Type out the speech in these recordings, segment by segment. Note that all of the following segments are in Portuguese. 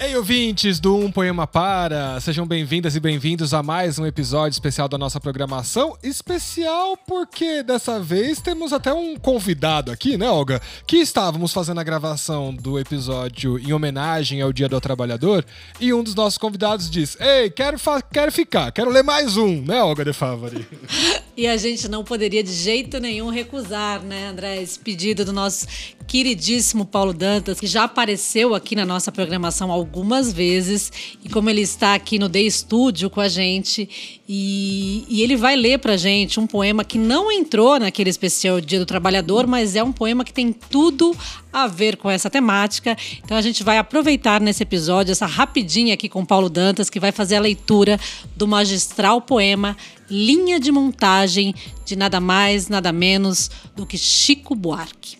Ei, ouvintes do Um Poema Para! Sejam bem-vindas e bem-vindos a mais um episódio especial da nossa programação. Especial porque dessa vez temos até um convidado aqui, né, Olga? Que estávamos fazendo a gravação do episódio em homenagem ao Dia do Trabalhador e um dos nossos convidados diz: Ei, quero, quero ficar, quero ler mais um, né, Olga de Favari? E a gente não poderia de jeito nenhum recusar, né, André, esse pedido do nosso queridíssimo Paulo Dantas, que já apareceu aqui na nossa programação algumas vezes, e como ele está aqui no The Studio com a gente, e, e ele vai ler pra gente um poema que não entrou naquele especial Dia do Trabalhador, mas é um poema que tem tudo a ver com essa temática. Então a gente vai aproveitar nesse episódio essa rapidinha aqui com Paulo Dantas, que vai fazer a leitura do magistral poema Linha de Montagem de nada mais, nada menos do que Chico Buarque.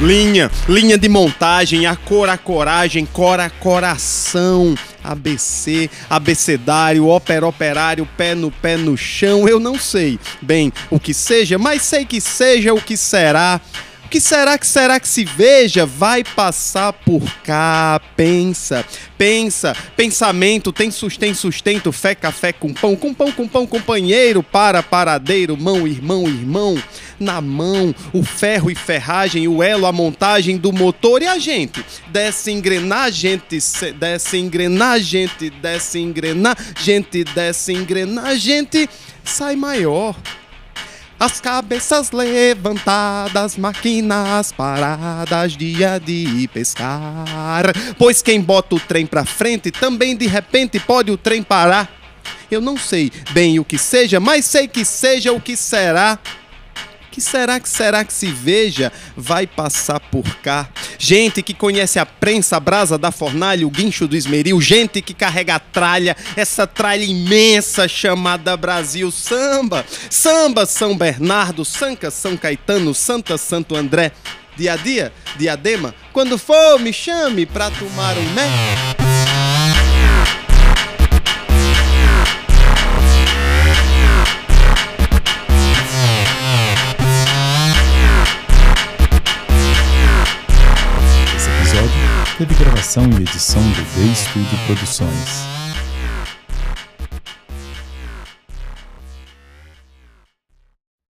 Linha, linha de montagem, a cor, a coragem, cora, coração, ABC, abecedário, ópera, operário, pé no pé no chão, eu não sei bem o que seja, mas sei que seja o que será. Que será que será que se veja? Vai passar por cá, pensa, pensa, pensamento, tem sustento, sustento, fé, café com pão, com pão, com pão, companheiro, para, paradeiro, mão, irmão, irmão, na mão, o ferro e ferragem, o elo, a montagem do motor e a gente, desce engrenagem, desce engrenagem, desce engrenagem, desce engrenagem, sai maior. As cabeças levantadas, máquinas paradas, dia de pescar. Pois quem bota o trem pra frente também de repente pode o trem parar. Eu não sei bem o que seja, mas sei que seja o que será que será que será que se veja vai passar por cá? Gente que conhece a prensa, a brasa da fornalha, o guincho do esmeril, gente que carrega a tralha, essa tralha imensa chamada Brasil Samba. Samba São Bernardo, Sanca São Caetano, Santa Santo André. Dia a dia, diadema, quando for me chame pra tomar um né? Teve gravação e edição do The Studio Produções.